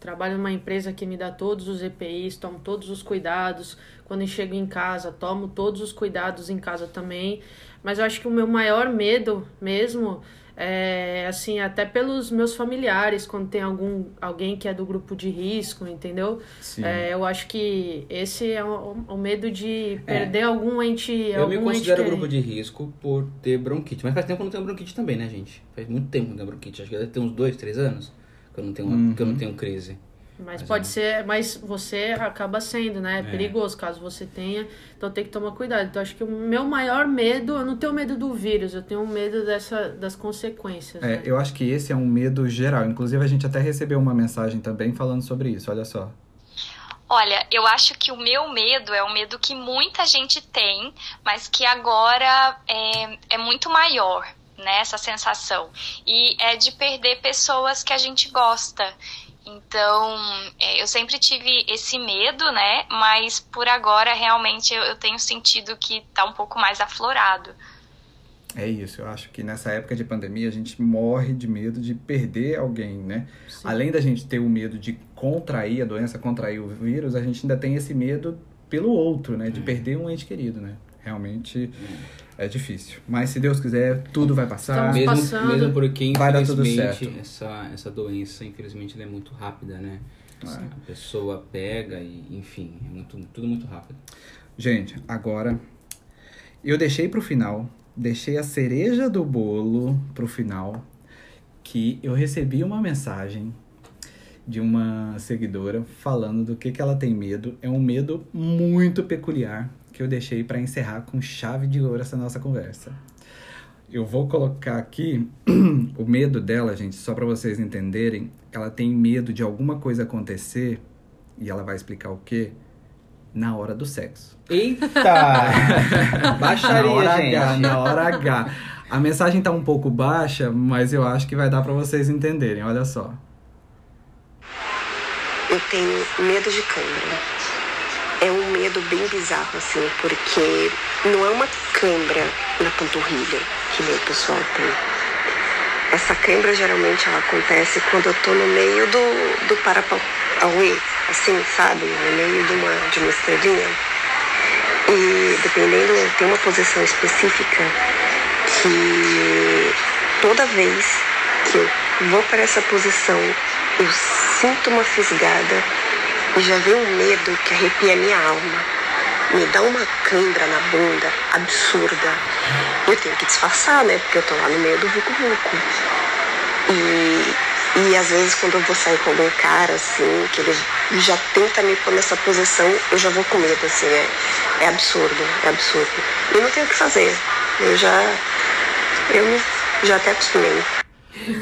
trabalho numa empresa que me dá todos os EPIs, tomo todos os cuidados. Quando eu chego em casa, tomo todos os cuidados em casa também. Mas eu acho que o meu maior medo mesmo é, assim, até pelos meus familiares, quando tem algum alguém que é do grupo de risco, entendeu? Sim. É, eu acho que esse é o, o medo de perder algum ente. Eu me algum ente considero grupo de risco por ter bronquite. Mas faz tempo que eu não tenho bronquite também, né, gente? Faz muito tempo que eu não tenho bronquite. Acho que deve ter uns dois, três anos que eu não tenho, Uhum. que eu não tenho crise. Mas Mas pode é. ser, mas você acaba sendo, né? É É. perigoso caso você tenha. Então tem que tomar cuidado. Então acho que o meu maior medo, eu não tenho medo do vírus, eu tenho medo dessa, das consequências. É, né? eu acho que esse é um medo geral. Inclusive, a gente até recebeu uma mensagem também falando sobre isso. Olha só. Olha, eu acho que o meu medo é um medo que muita gente tem, mas que agora é, é muito maior, né? Essa sensação. E é de perder pessoas que a gente gosta. Então, é, eu sempre tive esse medo, né? Mas por agora, realmente, eu, eu tenho sentido que tá um pouco mais aflorado. É isso, eu acho que nessa época de pandemia a gente morre de medo de perder alguém, né? Sim. Além da gente ter o medo de contrair a doença, contrair o vírus, a gente ainda tem esse medo pelo outro, né? De perder um ente querido, né? Realmente é difícil. Mas se Deus quiser, tudo vai passar. Estamos Mesmo, passando. mesmo porque, Vai dar tudo infelizmente, certo. essa, essa doença, infelizmente, ela é muito rápida, né? É. A pessoa pega e, enfim, é muito, tudo muito rápido. Gente, agora eu deixei pro final, deixei a cereja do bolo pro final, que eu recebi uma mensagem de uma seguidora falando do que, que ela tem medo. É um medo muito peculiar que eu deixei para encerrar com chave de ouro essa nossa conversa. Eu vou colocar aqui o medo dela, gente, só para vocês entenderem. Ela tem medo de alguma coisa acontecer e ela vai explicar o que na hora do sexo. Eita! na Baixaria, hora gente. H, na hora H. A mensagem tá um pouco baixa, mas eu acho que vai dar para vocês entenderem. Olha só. Eu tenho medo de câimbra. Medo bem bizarro, assim, porque não é uma câimbra na panturrilha, que o pessoal tem. Essa câimbra geralmente ela acontece quando eu tô no meio do, do Parapauê, assim, sabe? No meio de uma, de uma estrelinha. E dependendo, tem uma posição específica que toda vez que eu vou para essa posição, eu sinto uma fisgada e já vem um medo que arrepia minha alma. Me dá uma cãibra na bunda absurda. Eu tenho que disfarçar, né? Porque eu tô lá no meio do vucu-vucu. E, e às vezes quando eu vou sair com algum cara, assim, que ele já tenta me pôr nessa posição, eu já vou com medo, assim, é, é absurdo, é absurdo. E não tenho o que fazer. Eu já. Eu já até acostumei.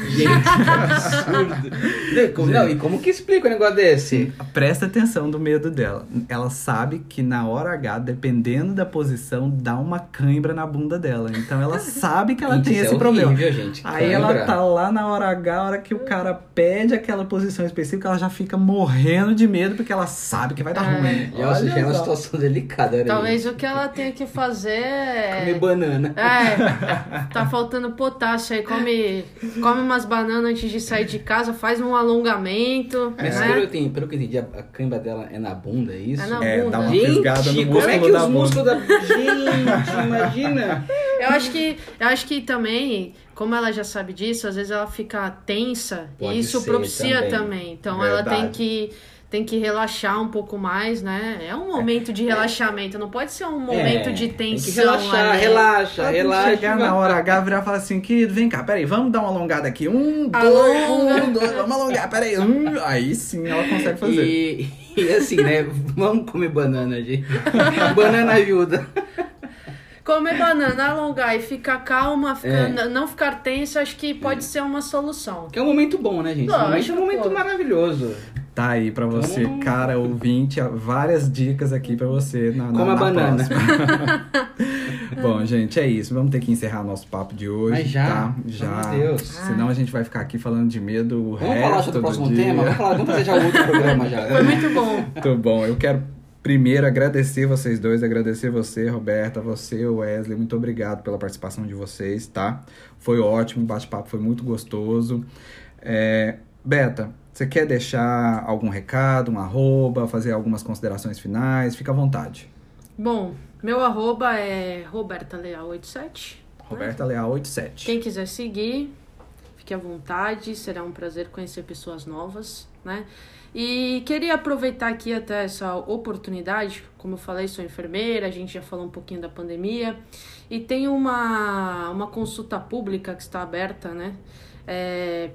Gente, que absurdo. Não, como- Não, e como que explica um negócio desse? Presta atenção do medo dela. Ela sabe que na hora H, dependendo da posição, dá uma cãibra na bunda dela. Então ela sabe que ela Gente, tem isso é esse problema. horrível, gente. Aí ela tá lá na hora H, a hora que o cara pede aquela posição específica, ela já fica morrendo de medo porque ela sabe que vai dar É. ruim. Nossa, já é uma situação delicada, né? Talvez o que ela tenha que fazer é. Comer banana. É, tá faltando potássio aí. Come, come umas bananas antes de sair de casa, faz um alongamento. Mas né? pelo, que eu entendi, pelo que eu entendi, a, a cãibra dela é na bunda, é isso? É na É, bunda. dá uma Gente, fisgada no como músculo é que da os bunda. músculos da... Gente, imagina. Eu acho que eu acho que também, como ela já sabe disso, às vezes ela fica tensa Pode e isso propicia também. também. Então ela tem Verdade. que tem que relaxar um pouco mais, né? É um momento de relaxamento, não pode ser um momento É, de Tem que tensão. relaxar, ali. relaxa, Ela relaxa. chegar na hora H, virar e falar assim, querido, vem cá, peraí, vamos dar uma alongada aqui. Um, dois, um, dois, vamos alongar, peraí. Um, aí sim ela consegue fazer. E, e assim, né? Vamos comer banana, gente. banana ajuda. Comer banana, alongar e ficar calma, ficar- É. não ficar tenso, acho que pode ser uma solução. Que é um momento bom, né, gente? Momento é um Lógico, momento pô. maravilhoso. Tá aí pra você, Então- cara ouvinte, várias dicas aqui pra você na, na, Coma na banana. Bom, gente, é isso. Vamos ter que encerrar nosso papo de hoje, Mas já? tá? Já. de Deus. Senão a gente vai ficar aqui falando de medo o Vamos resto falar sobre o próximo dia. tema? Vamos, falar, vamos fazer já outro programa já. Foi muito bom. Muito bom. Eu quero primeiro agradecer vocês dois, agradecer você, Roberta, você, Wesley. Muito obrigado pela participação de vocês, tá? Foi ótimo, o bate-papo foi muito gostoso. É, Beta, você quer deixar algum recado, um arroba, fazer algumas considerações finais? Fica à vontade. Bom, meu arroba é Roberta Leal 87. Roberta Leal 87. Quem quiser seguir, fique à vontade, será um prazer conhecer pessoas novas, né? E queria aproveitar aqui até essa oportunidade, como eu falei, sou enfermeira, a gente já falou um pouquinho da pandemia, e tem uma, uma consulta pública que está aberta, né?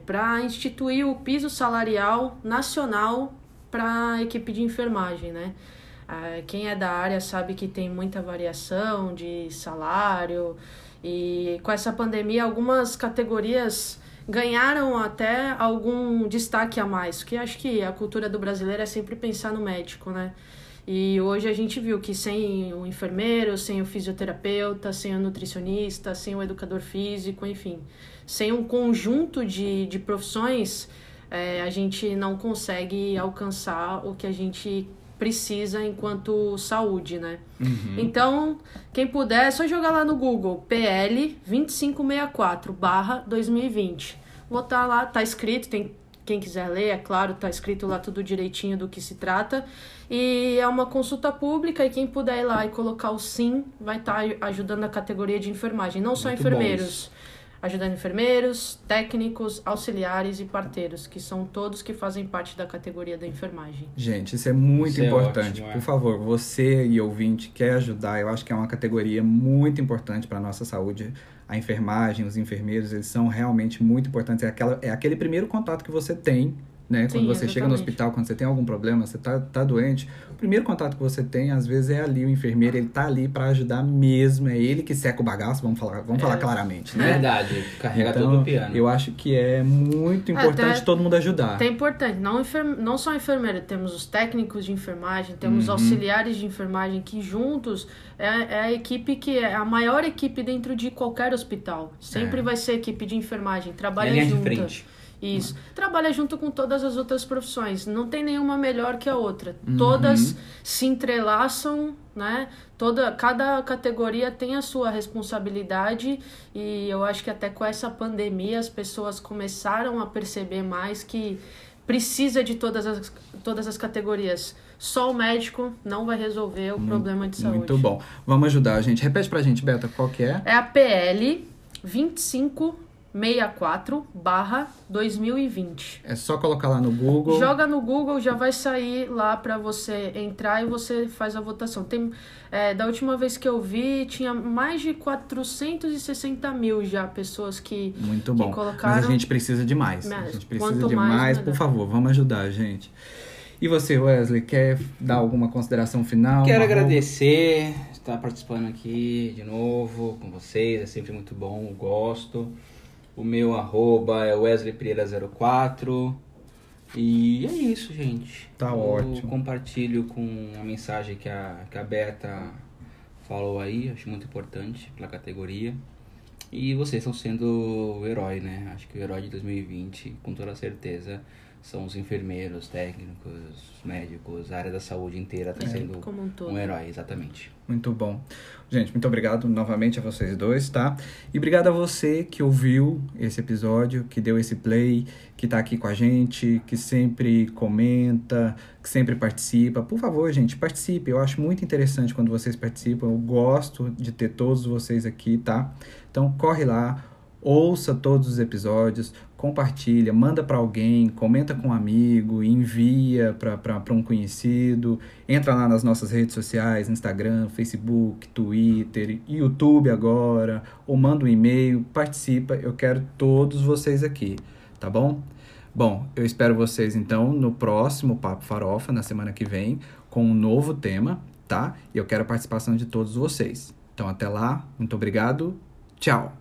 Para instituir o piso salarial nacional para a equipe de enfermagem, né? Ah, quem é da área sabe que tem muita variação de salário e com essa pandemia algumas categorias ganharam até algum destaque a mais, que acho que a cultura do brasileiro é sempre pensar no médico, né? E hoje a gente viu que sem o enfermeiro, sem o fisioterapeuta, sem o nutricionista, sem o educador físico, enfim, sem um conjunto de, de profissões, é, a gente não consegue alcançar o que a gente precisa enquanto saúde, né? Uhum. Então, quem puder, é só jogar lá no Google PL 2564 barra 2020. Vou estar lá, tá escrito, tem quem quiser ler, é claro, tá escrito lá tudo direitinho do que se trata. E é uma consulta pública e quem puder ir lá e colocar o sim vai estar ajudando a categoria de enfermagem, não só Muito enfermeiros ajudando enfermeiros, técnicos, auxiliares e parteiros, que são todos que fazem parte da categoria da enfermagem. Gente, isso é muito Isso é importante. ótimo, é. Por favor, você e ouvinte quer ajudar, eu acho que é uma categoria muito importante para a nossa saúde. A enfermagem, os enfermeiros, eles são realmente muito importantes. É, aquela, é aquele primeiro contato que você tem, né? Quando Sim, você chega no exatamente. hospital, quando você tem algum problema, você tá, tá doente, o primeiro contato que você tem, às vezes, é ali o enfermeiro, ele tá ali para ajudar mesmo, é ele que seca o bagaço, vamos falar, vamos falar É. claramente, né? Verdade, carrega Então, todo o piano. eu acho que é muito importante Até- todo mundo ajudar. É importante, não, enfer- não só enfermeiro, temos os técnicos de enfermagem, temos Uhum. auxiliares de enfermagem que juntos é, é a equipe que é a maior equipe dentro de qualquer hospital. Sempre É. vai ser equipe de enfermagem, É trabalha Isso. Trabalha junto com todas as outras profissões. Não tem nenhuma melhor que a outra. Uhum. Todas se entrelaçam, né? Toda, cada categoria tem a sua responsabilidade e eu acho que até com essa pandemia as pessoas começaram a perceber mais que precisa de todas as, todas as categorias. Só o médico não vai resolver o problema de saúde. Muito bom. Vamos ajudar, gente. Repete pra gente, Beta, qual que é? É a PL 2564 barra 2020. É só colocar lá no Google. Joga no Google, já vai sair lá pra você entrar e você faz a votação. Tem, é, da última vez que eu vi, tinha mais de 460 mil já pessoas que, Muito que bom. colocaram. Mas a gente precisa de mais. Mais. A gente precisa de mais, mais. Por favor, vamos ajudar, gente. E você, Wesley, quer dar alguma consideração final? Quero agradecer estar participando aqui de novo com vocês, é sempre muito bom, eu gosto. O meu arroba é Wesley Pereira 04 e é isso, gente. Tá eu ótimo. compartilho com a mensagem que a, que a Beta falou aí, acho muito importante pela categoria. E vocês estão sendo o herói, né? Acho que o herói de 2020, com toda certeza, são os enfermeiros, técnicos, médicos, a área da saúde inteira está É, sendo como um todo. um herói, exatamente. Muito bom. Gente, muito obrigado novamente a vocês dois, tá? E obrigado a você que ouviu esse episódio, que deu esse play, que tá aqui com a gente, que sempre comenta, que sempre participa. Por favor, gente, participe. Eu acho muito interessante quando vocês participam. Eu gosto de ter todos vocês aqui, tá? Então corre lá, ouça todos os episódios, compartilha, manda para alguém, comenta com um amigo, envia para um conhecido, entra lá nas nossas redes sociais, Instagram, Facebook, Twitter, YouTube agora, ou manda um e-mail, participa, eu quero todos vocês aqui, tá bom? Bom, eu espero vocês então no próximo Papo Farofa, na semana que vem, com um novo tema, tá? E eu quero a participação de todos vocês. Então até lá, muito obrigado, tchau!